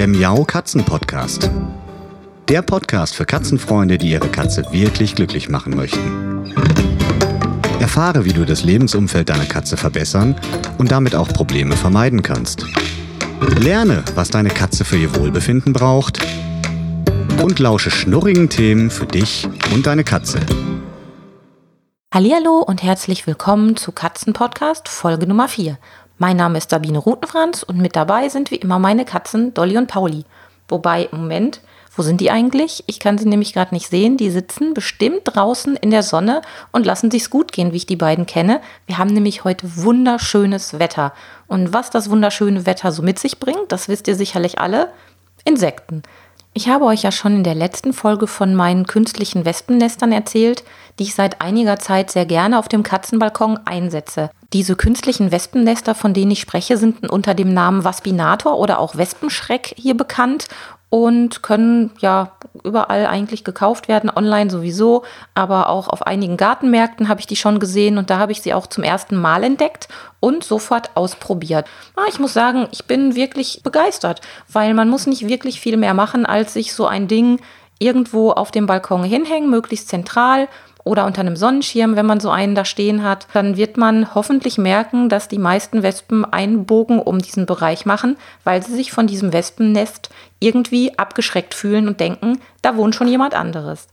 der Miau Katzen Podcast. Der Podcast für Katzenfreunde, die ihre Katze wirklich glücklich machen möchten. Erfahre, wie du das Lebensumfeld deiner Katze verbessern und damit auch Probleme vermeiden kannst. Lerne, was deine Katze für ihr Wohlbefinden braucht und lausche schnurrigen Themen für dich und deine Katze. Hallihallo und herzlich willkommen zu Katzenpodcast Folge Nummer 4. Mein Name ist Sabine Rutenfranz und mit dabei sind wie immer meine Katzen Dolly und Pauli. Wobei, Moment, wo sind die eigentlich? Ich kann sie nämlich gerade nicht sehen. Die sitzen bestimmt draußen in der Sonne und lassen sich's gut gehen, wie ich die beiden kenne. Wir haben nämlich heute wunderschönes Wetter. Und was das wunderschöne Wetter so mit sich bringt, das wisst ihr sicherlich alle. Insekten. Ich habe euch ja schon in der letzten Folge von meinen künstlichen Wespennestern erzählt, die ich seit einiger Zeit sehr gerne auf dem Katzenbalkon einsetze. Diese künstlichen Wespennester, von denen ich spreche, sind unter dem Namen Waspinator oder auch Wespenschreck hier bekannt und können ja überall eigentlich gekauft werden, online sowieso, aber auch auf einigen Gartenmärkten habe ich die schon gesehen und da habe ich sie auch zum ersten Mal entdeckt und sofort ausprobiert. Ah, ich muss sagen, ich bin wirklich begeistert, weil man muss nicht wirklich viel mehr machen, als sich so ein Ding irgendwo auf dem Balkon hinhängen, möglichst zentral oder unter einem Sonnenschirm, wenn man so einen da stehen hat, dann wird man hoffentlich merken, dass die meisten Wespen einen Bogen um diesen Bereich machen, weil sie sich von diesem Wespennest irgendwie abgeschreckt fühlen und denken, da wohnt schon jemand anderes.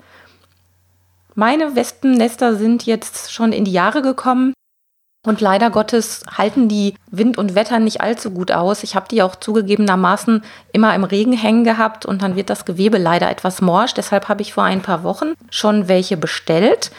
Meine Wespennester sind jetzt schon in die Jahre gekommen. Und leider Gottes halten die Wind und Wetter nicht allzu gut aus. Ich habe die auch zugegebenermaßen immer im Regen hängen gehabt und dann wird das Gewebe leider etwas morsch. Deshalb habe ich vor ein paar Wochen schon welche bestellt.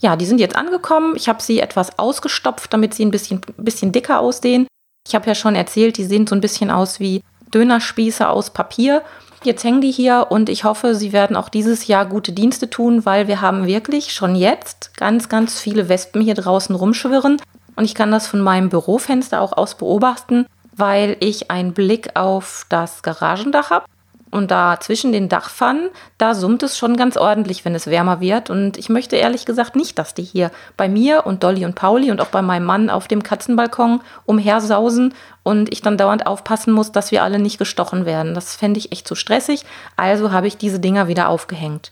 Ja, die sind jetzt angekommen. Ich habe sie etwas ausgestopft, damit sie ein bisschen, bisschen dicker aussehen. Ich habe ja schon erzählt, die sehen so ein bisschen aus wie Dönerspieße aus Papier. Jetzt hängen die hier und ich hoffe, sie werden auch dieses Jahr gute Dienste tun, weil wir haben wirklich schon jetzt ganz, ganz viele Wespen hier draußen rumschwirren. Und ich kann das von meinem Bürofenster auch aus beobachten, weil ich einen Blick auf das Garagendach habe. Und da zwischen den Dachpfannen, da summt es schon ganz ordentlich, wenn es wärmer wird. Und ich möchte ehrlich gesagt nicht, dass die hier bei mir und Dolly und Pauli und auch bei meinem Mann auf dem Katzenbalkon umhersausen und ich dann dauernd aufpassen muss, dass wir alle nicht gestochen werden. Das fände ich echt zu stressig. Also habe ich diese Dinger wieder aufgehängt.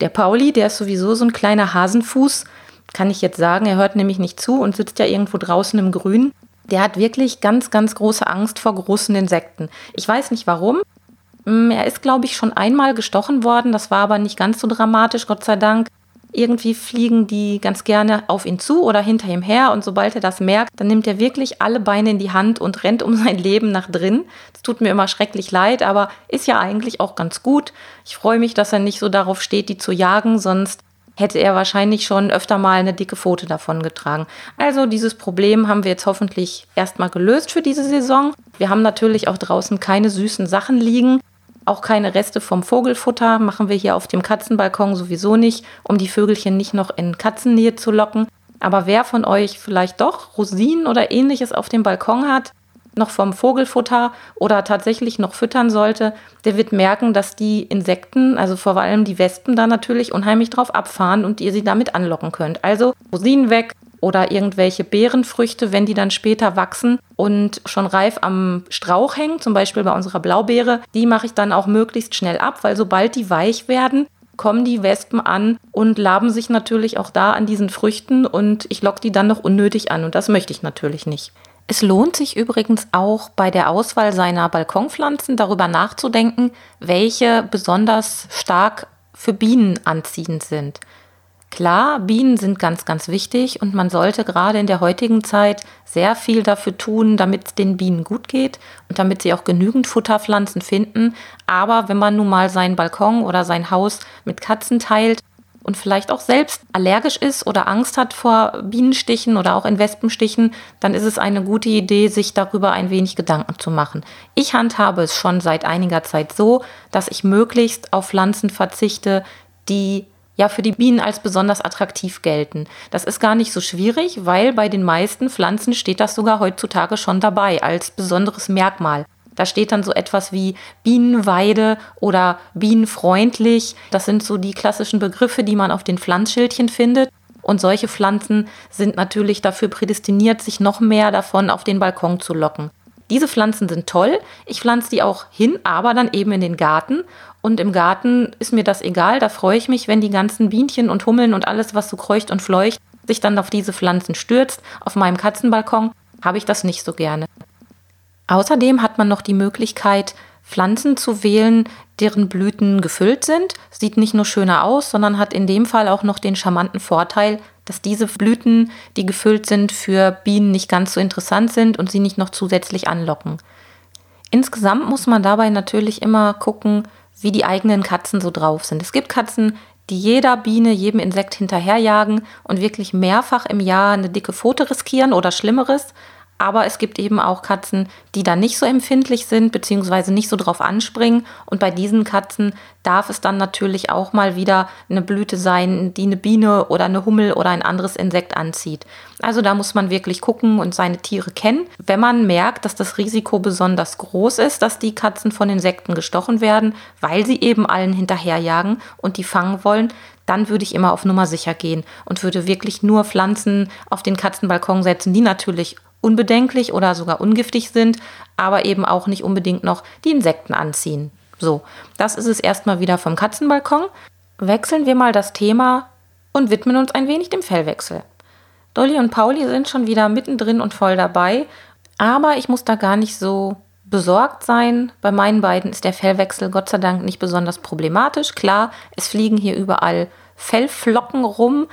Der Pauli, der ist sowieso so ein kleiner Hasenfuß, kann ich jetzt sagen. Er hört nämlich nicht zu und sitzt ja irgendwo draußen im Grün. Der hat wirklich ganz, ganz große Angst vor großen Insekten. Ich weiß nicht warum. Mm, er ist, glaube ich, schon einmal gestochen worden. Das war aber nicht ganz so dramatisch, Gott sei Dank. Irgendwie fliegen die ganz gerne auf ihn zu oder hinter ihm her und sobald er das merkt, dann nimmt er wirklich alle Beine in die Hand und rennt um sein Leben nach drin. Das tut mir immer schrecklich leid, aber ist ja eigentlich auch ganz gut. Ich freue mich, dass er nicht so darauf steht, die zu jagen, sonst hätte er wahrscheinlich schon öfter mal eine dicke Pfote davon getragen. Also dieses Problem haben wir jetzt hoffentlich erstmal gelöst für diese Saison. Wir haben natürlich auch draußen keine süßen Sachen liegen. Auch keine Reste vom Vogelfutter machen wir hier auf dem Katzenbalkon sowieso nicht, um die Vögelchen nicht noch in Katzennähe zu locken. Aber wer von euch vielleicht doch Rosinen oder ähnliches auf dem Balkon hat, noch vom Vogelfutter oder tatsächlich noch füttern sollte, der wird merken, dass die Insekten, also vor allem die Wespen, da natürlich unheimlich drauf abfahren und ihr sie damit anlocken könnt. Also Rosinen weg oder irgendwelche Beerenfrüchte, wenn die dann später wachsen und schon reif am Strauch hängen, zum Beispiel bei unserer Blaubeere, die mache ich dann auch möglichst schnell ab, weil sobald die weich werden, kommen die Wespen an und laben sich natürlich auch da an diesen Früchten und ich locke die dann noch unnötig an und das möchte ich natürlich nicht. Es lohnt sich übrigens auch bei der Auswahl seiner Balkonpflanzen darüber nachzudenken, welche besonders stark für Bienen anziehend sind. Klar, Bienen sind ganz, ganz wichtig und man sollte gerade in der heutigen Zeit sehr viel dafür tun, damit es den Bienen gut geht und damit sie auch genügend Futterpflanzen finden. Aber wenn man nun mal seinen Balkon oder sein Haus mit Katzen teilt, und vielleicht auch selbst allergisch ist oder Angst hat vor Bienenstichen oder auch in Wespenstichen, dann ist es eine gute Idee, sich darüber ein wenig Gedanken zu machen. Ich handhabe es schon seit einiger Zeit so, dass ich möglichst auf Pflanzen verzichte, die ja für die Bienen als besonders attraktiv gelten. Das ist gar nicht so schwierig, weil bei den meisten Pflanzen steht das sogar heutzutage schon dabei als besonderes Merkmal. Da steht dann so etwas wie Bienenweide oder bienenfreundlich. Das sind so die klassischen Begriffe, die man auf den Pflanzschildchen findet. Und solche Pflanzen sind natürlich dafür prädestiniert, sich noch mehr davon auf den Balkon zu locken. Diese Pflanzen sind toll. Ich pflanze die auch hin, aber dann eben in den Garten. Und im Garten ist mir das egal. Da freue ich mich, wenn die ganzen Bienchen und Hummeln und alles, was so kreucht und fleucht, sich dann auf diese Pflanzen stürzt. Auf meinem Katzenbalkon habe ich das nicht so gerne. Außerdem hat man noch die Möglichkeit, Pflanzen zu wählen, deren Blüten gefüllt sind. Sieht nicht nur schöner aus, sondern hat in dem Fall auch noch den charmanten Vorteil, dass diese Blüten, die gefüllt sind, für Bienen nicht ganz so interessant sind und sie nicht noch zusätzlich anlocken. Insgesamt muss man dabei natürlich immer gucken, wie die eigenen Katzen so drauf sind. Es gibt Katzen, die jeder Biene, jedem Insekt hinterherjagen und wirklich mehrfach im Jahr eine dicke Pfote riskieren oder Schlimmeres. Aber es gibt eben auch Katzen, die da nicht so empfindlich sind, beziehungsweise nicht so drauf anspringen. Und bei diesen Katzen darf es dann natürlich auch mal wieder eine Blüte sein, die eine Biene oder eine Hummel oder ein anderes Insekt anzieht. Also da muss man wirklich gucken und seine Tiere kennen. Wenn man merkt, dass das Risiko besonders groß ist, dass die Katzen von Insekten gestochen werden, weil sie eben allen hinterherjagen und die fangen wollen, dann würde ich immer auf Nummer sicher gehen und würde wirklich nur Pflanzen auf den Katzenbalkon setzen, die natürlich unbedenklich oder sogar ungiftig sind, aber eben auch nicht unbedingt noch die Insekten anziehen. So, das ist es erstmal wieder vom Katzenbalkon. Wechseln wir mal das Thema und widmen uns ein wenig dem Fellwechsel. Dolly und Pauli sind schon wieder mittendrin und voll dabei, aber ich muss da gar nicht so besorgt sein. Bei meinen beiden ist der Fellwechsel Gott sei Dank nicht besonders problematisch. Klar, es fliegen hier überall Fellflocken rum,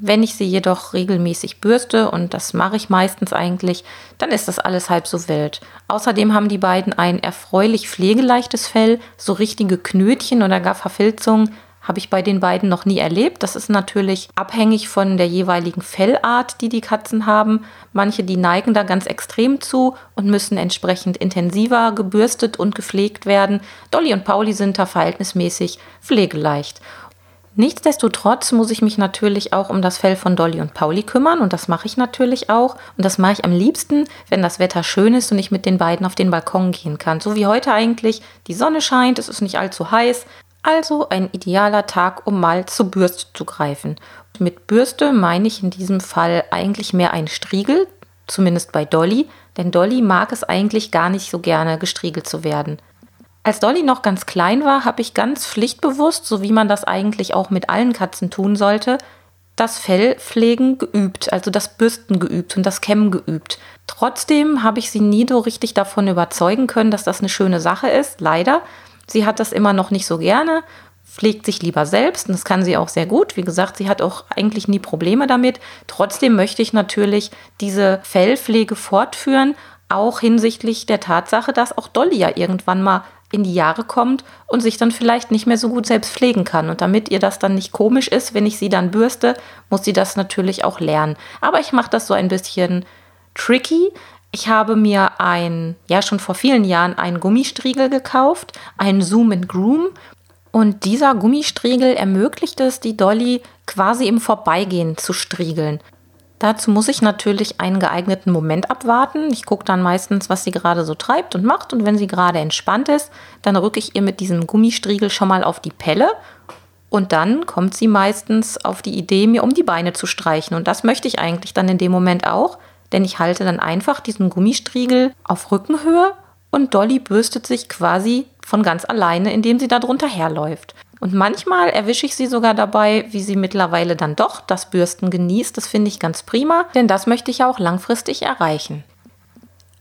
wenn ich sie jedoch regelmäßig bürste, und das mache ich meistens eigentlich, dann ist das alles halb so wild. Außerdem haben die beiden ein erfreulich pflegeleichtes Fell, so richtige Knötchen oder gar Verfilzungen habe ich bei den beiden noch nie erlebt. Das ist natürlich abhängig von der jeweiligen Fellart, die die Katzen haben. Manche, die neigen da ganz extrem zu und müssen entsprechend intensiver gebürstet und gepflegt werden. Dolly und Pauli sind da verhältnismäßig pflegeleicht. Nichtsdestotrotz muss ich mich natürlich auch um das Fell von Dolly und Pauli kümmern und das mache ich natürlich auch. Und das mache ich am liebsten, wenn das Wetter schön ist und ich mit den beiden auf den Balkon gehen kann. So wie heute eigentlich. Die Sonne scheint, es ist nicht allzu heiß. Also ein idealer Tag, um mal zur Bürste zu greifen. Mit Bürste meine ich in diesem Fall eigentlich mehr ein Striegel, zumindest bei Dolly, denn Dolly mag es eigentlich gar nicht so gerne gestriegelt zu werden. Als Dolly noch ganz klein war, habe ich ganz pflichtbewusst, so wie man das eigentlich auch mit allen Katzen tun sollte, das Fellpflegen geübt, also das Bürsten geübt und das Kämmen geübt. Trotzdem habe ich sie nie so richtig davon überzeugen können, dass das eine schöne Sache ist, leider. Sie hat das immer noch nicht so gerne, pflegt sich lieber selbst und das kann sie auch sehr gut. Wie gesagt, sie hat auch eigentlich nie Probleme damit. Trotzdem möchte ich natürlich diese Fellpflege fortführen, auch hinsichtlich der Tatsache, dass auch Dolly ja irgendwann mal in die Jahre kommt und sich dann vielleicht nicht mehr so gut selbst pflegen kann. Und damit ihr das dann nicht komisch ist, wenn ich sie dann bürste, muss sie das natürlich auch lernen. Aber ich mache das so ein bisschen tricky. Ich habe mir ein, ja schon vor vielen Jahren einen Gummistriegel gekauft, einen Zoom and Groom. Und dieser Gummistriegel ermöglicht es, die Dolly quasi im Vorbeigehen zu striegeln. Dazu muss ich natürlich einen geeigneten Moment abwarten. Ich gucke dann meistens, was sie gerade so treibt und macht. Und wenn sie gerade entspannt ist, dann rücke ich ihr mit diesem Gummistriegel schon mal auf die Pelle. Und dann kommt sie meistens auf die Idee, mir um die Beine zu streichen. Und das möchte ich eigentlich dann in dem Moment auch. Denn ich halte dann einfach diesen Gummistriegel auf Rückenhöhe und Dolly bürstet sich quasi von ganz alleine, indem sie da drunter herläuft. Und manchmal erwische ich sie sogar dabei, wie sie mittlerweile dann doch das Bürsten genießt. Das finde ich ganz prima, denn das möchte ich auch langfristig erreichen.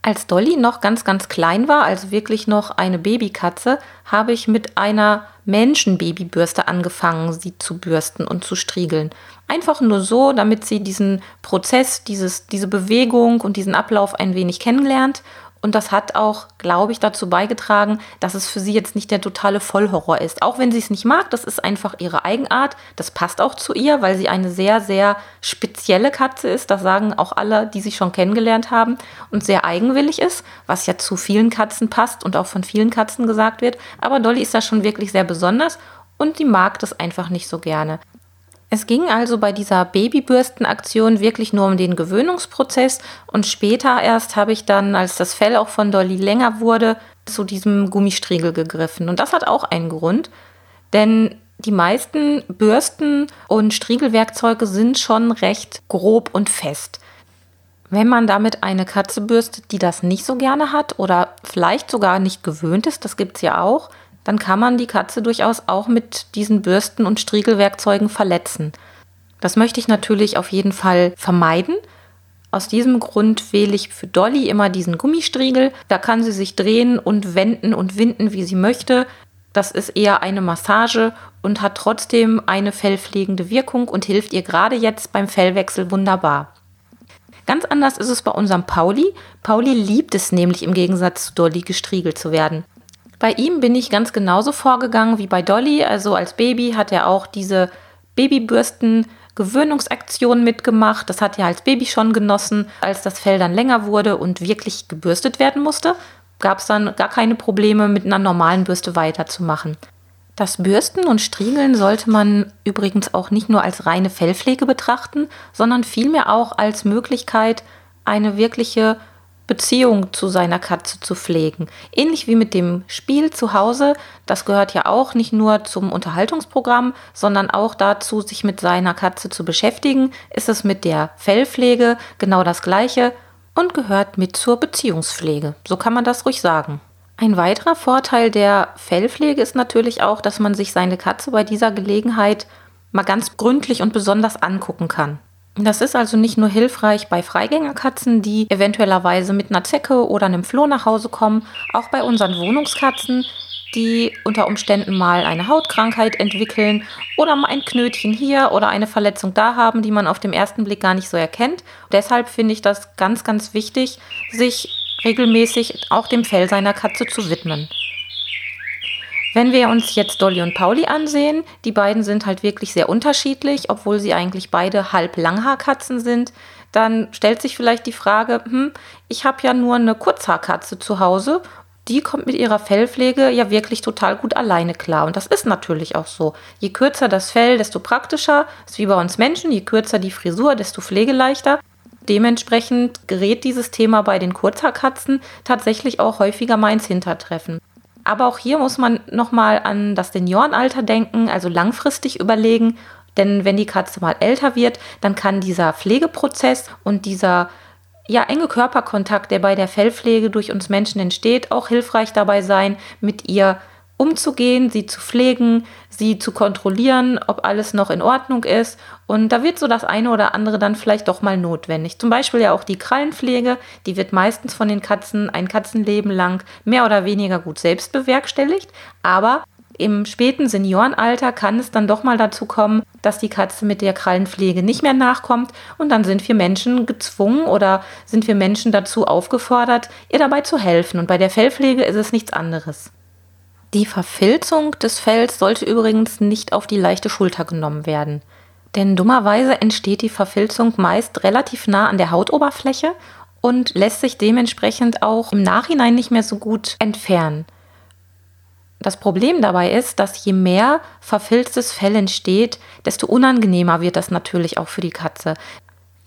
Als Dolly noch ganz, ganz klein war, also wirklich noch eine Babykatze, habe ich mit einer Menschenbabybürste angefangen, sie zu bürsten und zu striegeln. Einfach nur so, damit sie diesen Prozess, dieses, diese Bewegung und diesen Ablauf ein wenig kennenlernt und das hat auch, glaube ich, dazu beigetragen, dass es für sie jetzt nicht der totale Vollhorror ist. Auch wenn sie es nicht mag, das ist einfach ihre Eigenart. Das passt auch zu ihr, weil sie eine sehr, sehr spezielle Katze ist. Das sagen auch alle, die sie schon kennengelernt haben. Und sehr eigenwillig ist, was ja zu vielen Katzen passt und auch von vielen Katzen gesagt wird. Aber Dolly ist da schon wirklich sehr besonders und die mag das einfach nicht so gerne. Es ging also bei dieser Babybürstenaktion wirklich nur um den Gewöhnungsprozess und später erst habe ich dann, als das Fell auch von Dolly länger wurde, zu diesem Gummistriegel gegriffen. Und das hat auch einen Grund, denn die meisten Bürsten und Striegelwerkzeuge sind schon recht grob und fest. Wenn man damit eine Katze bürstet, die das nicht so gerne hat oder vielleicht sogar nicht gewöhnt ist, das gibt es ja auch, dann kann man die Katze durchaus auch mit diesen Bürsten und Striegelwerkzeugen verletzen. Das möchte ich natürlich auf jeden Fall vermeiden. Aus diesem Grund wähle ich für Dolly immer diesen Gummistriegel. Da kann sie sich drehen und wenden und winden, wie sie möchte. Das ist eher eine Massage und hat trotzdem eine fellpflegende Wirkung und hilft ihr gerade jetzt beim Fellwechsel wunderbar. Ganz anders ist es bei unserem Pauli. Pauli liebt es nämlich im Gegensatz zu Dolly gestriegelt zu werden. Bei ihm bin ich ganz genauso vorgegangen wie bei Dolly. Also als Baby hat er auch diese Babybürsten Gewöhnungsaktionen mitgemacht. Das hat er als Baby schon genossen. Als das Fell dann länger wurde und wirklich gebürstet werden musste, gab es dann gar keine Probleme, mit einer normalen Bürste weiterzumachen. Das Bürsten und Striegeln sollte man übrigens auch nicht nur als reine Fellpflege betrachten, sondern vielmehr auch als Möglichkeit, eine wirkliche Beziehung zu seiner Katze zu pflegen. Ähnlich wie mit dem Spiel zu Hause, das gehört ja auch nicht nur zum Unterhaltungsprogramm, sondern auch dazu, sich mit seiner Katze zu beschäftigen, ist es mit der Fellpflege genau das gleiche und gehört mit zur Beziehungspflege. So kann man das ruhig sagen. Ein weiterer Vorteil der Fellpflege ist natürlich auch, dass man sich seine Katze bei dieser Gelegenheit mal ganz gründlich und besonders angucken kann. Das ist also nicht nur hilfreich bei Freigängerkatzen, die eventuellerweise mit einer Zecke oder einem Floh nach Hause kommen, auch bei unseren Wohnungskatzen, die unter Umständen mal eine Hautkrankheit entwickeln oder mal ein Knötchen hier oder eine Verletzung da haben, die man auf dem ersten Blick gar nicht so erkennt. Deshalb finde ich das ganz, ganz wichtig, sich regelmäßig auch dem Fell seiner Katze zu widmen. Wenn wir uns jetzt Dolly und Pauli ansehen, die beiden sind halt wirklich sehr unterschiedlich, obwohl sie eigentlich beide halb Langhaarkatzen sind, dann stellt sich vielleicht die Frage, hm, ich habe ja nur eine Kurzhaarkatze zu Hause, die kommt mit ihrer Fellpflege ja wirklich total gut alleine klar. Und das ist natürlich auch so. Je kürzer das Fell, desto praktischer. Ist wie bei uns Menschen, je kürzer die Frisur, desto pflegeleichter. Dementsprechend gerät dieses Thema bei den Kurzhaarkatzen tatsächlich auch häufiger mal ins Hintertreffen. Aber auch hier muss man nochmal an das Seniorenalter denken, also langfristig überlegen. Denn wenn die Katze mal älter wird, dann kann dieser Pflegeprozess und dieser ja, enge Körperkontakt, der bei der Fellpflege durch uns Menschen entsteht, auch hilfreich dabei sein, mit ihr umzugehen, sie zu pflegen, sie zu kontrollieren, ob alles noch in Ordnung ist. Und da wird so das eine oder andere dann vielleicht doch mal notwendig. Zum Beispiel ja auch die Krallenpflege, die wird meistens von den Katzen ein Katzenleben lang mehr oder weniger gut selbst bewerkstelligt. Aber im späten Seniorenalter kann es dann doch mal dazu kommen, dass die Katze mit der Krallenpflege nicht mehr nachkommt und dann sind wir Menschen gezwungen oder sind wir Menschen dazu aufgefordert, ihr dabei zu helfen. Und bei der Fellpflege ist es nichts anderes. Die Verfilzung des Fells sollte übrigens nicht auf die leichte Schulter genommen werden. Denn dummerweise entsteht die Verfilzung meist relativ nah an der Hautoberfläche und lässt sich dementsprechend auch im Nachhinein nicht mehr so gut entfernen. Das Problem dabei ist, dass je mehr verfilztes Fell entsteht, desto unangenehmer wird das natürlich auch für die Katze.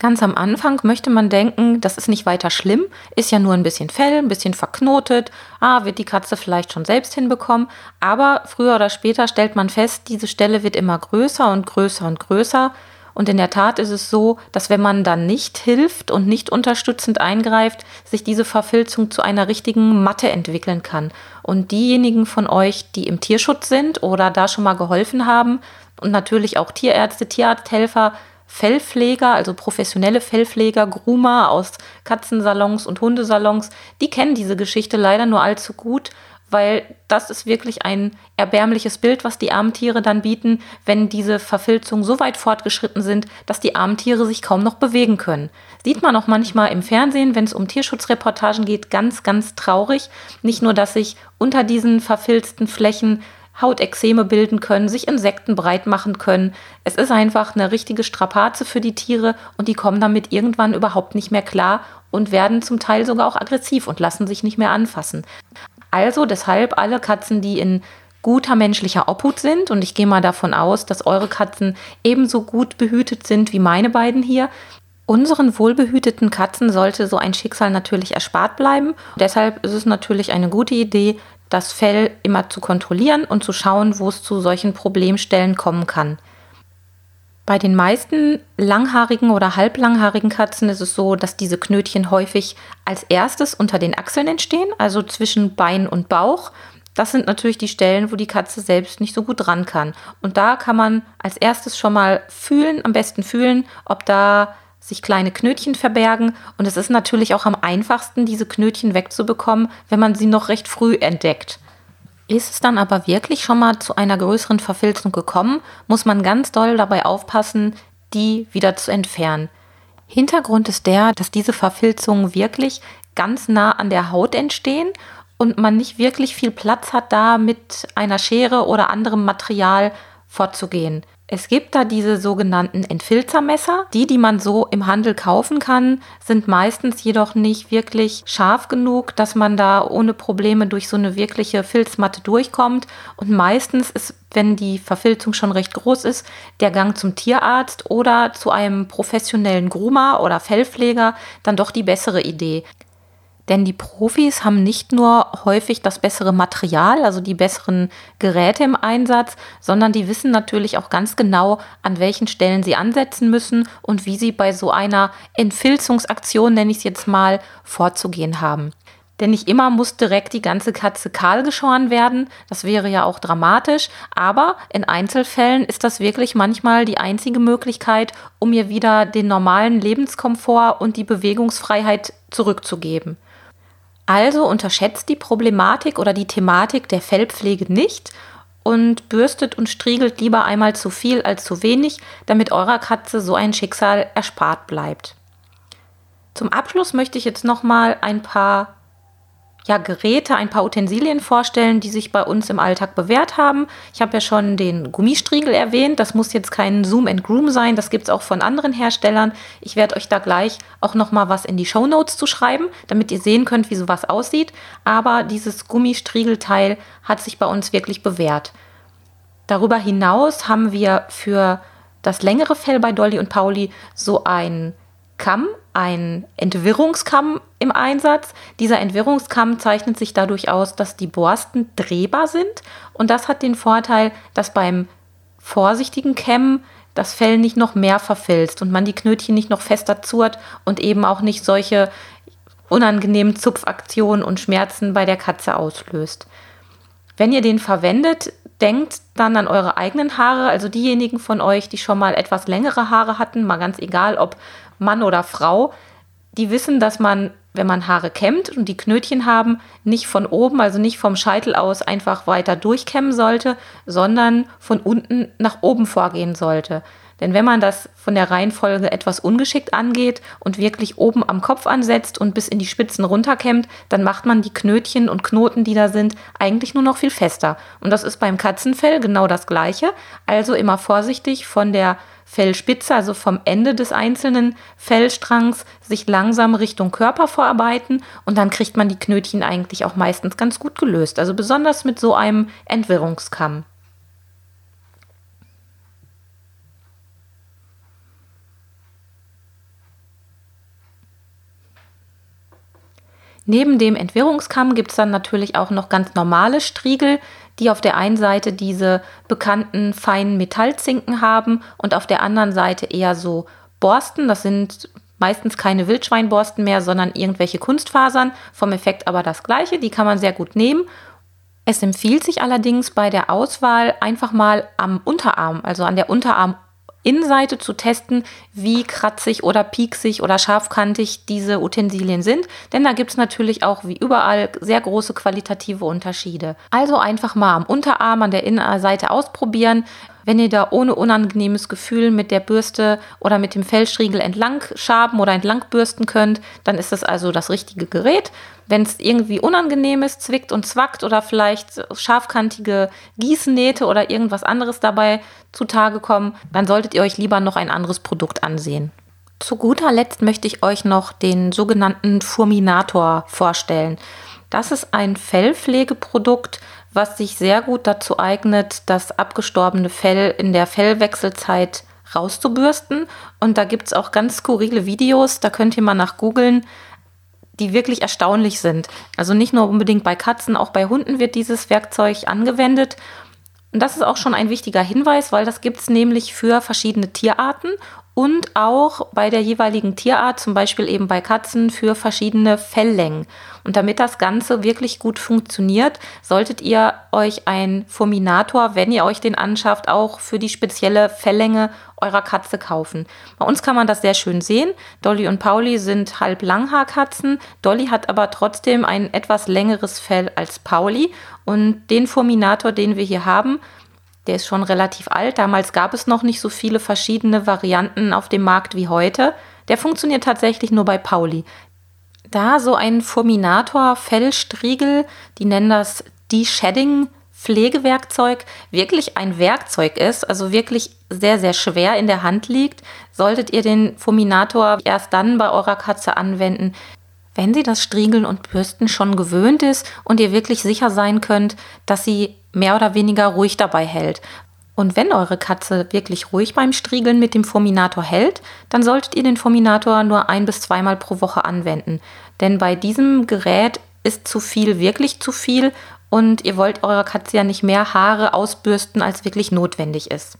Ganz am Anfang möchte man denken, das ist nicht weiter schlimm, ist ja nur ein bisschen Fell, ein bisschen verknotet, ah, wird die Katze vielleicht schon selbst hinbekommen, aber früher oder später stellt man fest, diese Stelle wird immer größer und größer und größer. Und in der Tat ist es so, dass wenn man dann nicht hilft und nicht unterstützend eingreift, sich diese Verfilzung zu einer richtigen Matte entwickeln kann. Und diejenigen von euch, die im Tierschutz sind oder da schon mal geholfen haben, und natürlich auch Tierärzte, Tierarzthelfer, Fellpfleger, also professionelle Fellpfleger, Groomer aus Katzensalons und Hundesalons, die kennen diese Geschichte leider nur allzu gut, weil das ist wirklich ein erbärmliches Bild, was die armen Tiere dann bieten, wenn diese Verfilzungen so weit fortgeschritten sind, dass die armen Tiere sich kaum noch bewegen können. Sieht man auch manchmal im Fernsehen, wenn es um Tierschutzreportagen geht, ganz, ganz traurig. Nicht nur, dass sich unter diesen verfilzten Flächen Hautexeme bilden können, sich Insekten breit machen können. Es ist einfach eine richtige Strapaze für die Tiere und die kommen damit irgendwann überhaupt nicht mehr klar und werden zum Teil sogar auch aggressiv und lassen sich nicht mehr anfassen. Also deshalb alle Katzen, die in guter menschlicher Obhut sind, und ich gehe mal davon aus, dass eure Katzen ebenso gut behütet sind wie meine beiden hier, Unseren wohlbehüteten Katzen sollte so ein Schicksal natürlich erspart bleiben. Deshalb ist es natürlich eine gute Idee, das Fell immer zu kontrollieren und zu schauen, wo es zu solchen Problemstellen kommen kann. Bei den meisten langhaarigen oder halblanghaarigen Katzen ist es so, dass diese Knötchen häufig als erstes unter den Achseln entstehen, also zwischen Bein und Bauch. Das sind natürlich die Stellen, wo die Katze selbst nicht so gut ran kann. Und da kann man als erstes schon mal fühlen, am besten fühlen, ob da sich kleine Knötchen verbergen. Und es ist natürlich auch am einfachsten, diese Knötchen wegzubekommen, wenn man sie noch recht früh entdeckt. Ist es dann aber wirklich schon mal zu einer größeren Verfilzung gekommen, muss man ganz doll dabei aufpassen, die wieder zu entfernen. Hintergrund ist der, dass diese Verfilzungen wirklich ganz nah an der Haut entstehen und man nicht wirklich viel Platz hat, da mit einer Schere oder anderem Material vorzugehen. Es gibt da diese sogenannten Entfilzermesser. Die, die man so im Handel kaufen kann, sind meistens jedoch nicht wirklich scharf genug, dass man da ohne Probleme durch so eine wirkliche Filzmatte durchkommt. Und meistens ist, wenn die Verfilzung schon recht groß ist, der Gang zum Tierarzt oder zu einem professionellen Groomer oder Fellpfleger dann doch die bessere Idee. Denn die Profis haben nicht nur häufig das bessere Material, also die besseren Geräte im Einsatz, sondern die wissen natürlich auch ganz genau, an welchen Stellen sie ansetzen müssen und wie sie bei so einer Entfilzungsaktion, nenne ich es jetzt mal, vorzugehen haben. Denn nicht immer muss direkt die ganze Katze kahl geschoren werden. Das wäre ja auch dramatisch. Aber in Einzelfällen ist das wirklich manchmal die einzige Möglichkeit, um ihr wieder den normalen Lebenskomfort und die Bewegungsfreiheit zurückzugeben. Also unterschätzt die Problematik oder die Thematik der Fellpflege nicht und bürstet und striegelt lieber einmal zu viel als zu wenig, damit eurer Katze so ein Schicksal erspart bleibt. Zum Abschluss möchte ich jetzt noch mal ein paar ja, Geräte, ein paar Utensilien vorstellen, die sich bei uns im Alltag bewährt haben. Ich habe ja schon den Gummistriegel erwähnt. Das muss jetzt kein Zoom and Groom sein. Das gibt es auch von anderen Herstellern. Ich werde euch da gleich auch noch mal was in die Show Notes zu schreiben, damit ihr sehen könnt, wie sowas aussieht. Aber dieses Gummistriegelteil hat sich bei uns wirklich bewährt. Darüber hinaus haben wir für das längere Fell bei Dolly und Pauli so ein Kamm, ein Entwirrungskamm im Einsatz. Dieser Entwirrungskamm zeichnet sich dadurch aus, dass die Borsten drehbar sind und das hat den Vorteil, dass beim vorsichtigen Kämmen das Fell nicht noch mehr verfilzt und man die Knötchen nicht noch fester zurrt und eben auch nicht solche unangenehmen Zupfaktionen und Schmerzen bei der Katze auslöst. Wenn ihr den verwendet, denkt dann an eure eigenen Haare, also diejenigen von euch, die schon mal etwas längere Haare hatten, mal ganz egal, ob Mann oder Frau, die wissen, dass man, wenn man Haare kämmt und die Knötchen haben, nicht von oben, also nicht vom Scheitel aus einfach weiter durchkämmen sollte, sondern von unten nach oben vorgehen sollte. Denn wenn man das von der Reihenfolge etwas ungeschickt angeht und wirklich oben am Kopf ansetzt und bis in die Spitzen runterkämmt, dann macht man die Knötchen und Knoten, die da sind, eigentlich nur noch viel fester. Und das ist beim Katzenfell genau das gleiche. Also immer vorsichtig von der Fellspitze, also vom Ende des einzelnen Fellstrangs, sich langsam Richtung Körper vorarbeiten und dann kriegt man die Knötchen eigentlich auch meistens ganz gut gelöst. Also besonders mit so einem Entwirrungskamm. Neben dem Entwirrungskamm gibt es dann natürlich auch noch ganz normale Striegel, die auf der einen Seite diese bekannten feinen Metallzinken haben und auf der anderen Seite eher so Borsten. Das sind meistens keine Wildschweinborsten mehr, sondern irgendwelche Kunstfasern. Vom Effekt aber das gleiche. Die kann man sehr gut nehmen. Es empfiehlt sich allerdings bei der Auswahl einfach mal am Unterarm, also an der Unterarm Innenseite zu testen, wie kratzig oder pieksig oder scharfkantig diese Utensilien sind, denn da gibt es natürlich auch wie überall sehr große qualitative Unterschiede. Also einfach mal am Unterarm an der Innenseite ausprobieren. Wenn ihr da ohne unangenehmes Gefühl mit der Bürste oder mit dem Fellstriegel entlang schaben oder entlang bürsten könnt, dann ist das also das richtige Gerät. Wenn es irgendwie unangenehm ist, zwickt und zwackt oder vielleicht scharfkantige Gießnähte oder irgendwas anderes dabei zutage kommen, dann solltet ihr euch lieber noch ein anderes Produkt ansehen. Zu guter Letzt möchte ich euch noch den sogenannten Furminator vorstellen. Das ist ein Fellpflegeprodukt, was sich sehr gut dazu eignet, das abgestorbene Fell in der Fellwechselzeit rauszubürsten. Und da gibt es auch ganz skurrile Videos, da könnt ihr mal nach googeln, die wirklich erstaunlich sind. Also nicht nur unbedingt bei Katzen, auch bei Hunden wird dieses Werkzeug angewendet. Und das ist auch schon ein wichtiger Hinweis, weil das gibt es nämlich für verschiedene Tierarten und auch bei der jeweiligen Tierart, zum Beispiel eben bei Katzen, für verschiedene Felllängen. Und damit das Ganze wirklich gut funktioniert, solltet ihr euch ein Fulminator, wenn ihr euch den anschafft, auch für die spezielle Felllänge eurer Katze kaufen. Bei uns kann man das sehr schön sehen. Dolly und Pauli sind halb Langhaarkatzen. Dolly hat aber trotzdem ein etwas längeres Fell als Pauli. Und den Fulminator, den wir hier haben, der ist schon relativ alt. Damals gab es noch nicht so viele verschiedene Varianten auf dem Markt wie heute. Der funktioniert tatsächlich nur bei Pauli. Da so ein Fulminator Fellstriegel, die nennen das De-Shedding Pflegewerkzeug, wirklich ein Werkzeug ist, also wirklich sehr, sehr schwer in der Hand liegt, solltet ihr den Fulminator erst dann bei eurer Katze anwenden, wenn sie das Striegeln und Bürsten schon gewöhnt ist und ihr wirklich sicher sein könnt, dass sie mehr oder weniger ruhig dabei hält. Und wenn eure Katze wirklich ruhig beim Striegeln mit dem Fulminator hält, dann solltet ihr den Fulminator nur ein bis zweimal pro Woche anwenden. Denn bei diesem Gerät ist zu viel wirklich zu viel und ihr wollt eurer Katze ja nicht mehr Haare ausbürsten, als wirklich notwendig ist.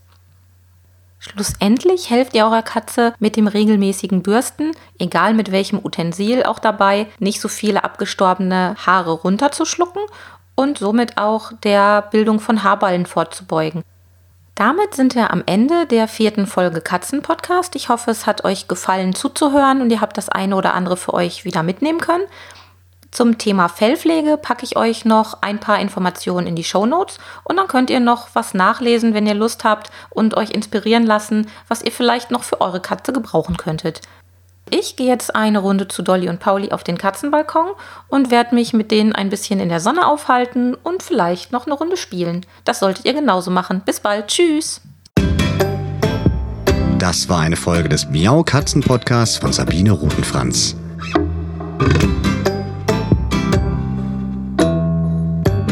Schlussendlich helft ihr eurer Katze mit dem regelmäßigen Bürsten, egal mit welchem Utensil auch dabei, nicht so viele abgestorbene Haare runterzuschlucken und somit auch der Bildung von Haarballen vorzubeugen. Damit sind wir am Ende der vierten Folge Katzen-Podcast. Ich hoffe, es hat euch gefallen zuzuhören und ihr habt das eine oder andere für euch wieder mitnehmen können. Zum Thema Fellpflege packe ich euch noch ein paar Informationen in die Show Notes und dann könnt ihr noch was nachlesen, wenn ihr Lust habt und euch inspirieren lassen, was ihr vielleicht noch für eure Katze gebrauchen könntet. Ich gehe jetzt eine Runde zu Dolly und Pauli auf den Katzenbalkon und werde mich mit denen ein bisschen in der Sonne aufhalten und vielleicht noch eine Runde spielen. Das solltet ihr genauso machen. Bis bald. Tschüss. Das war eine Folge des Miau Katzen Podcasts von Sabine Rutenfranz.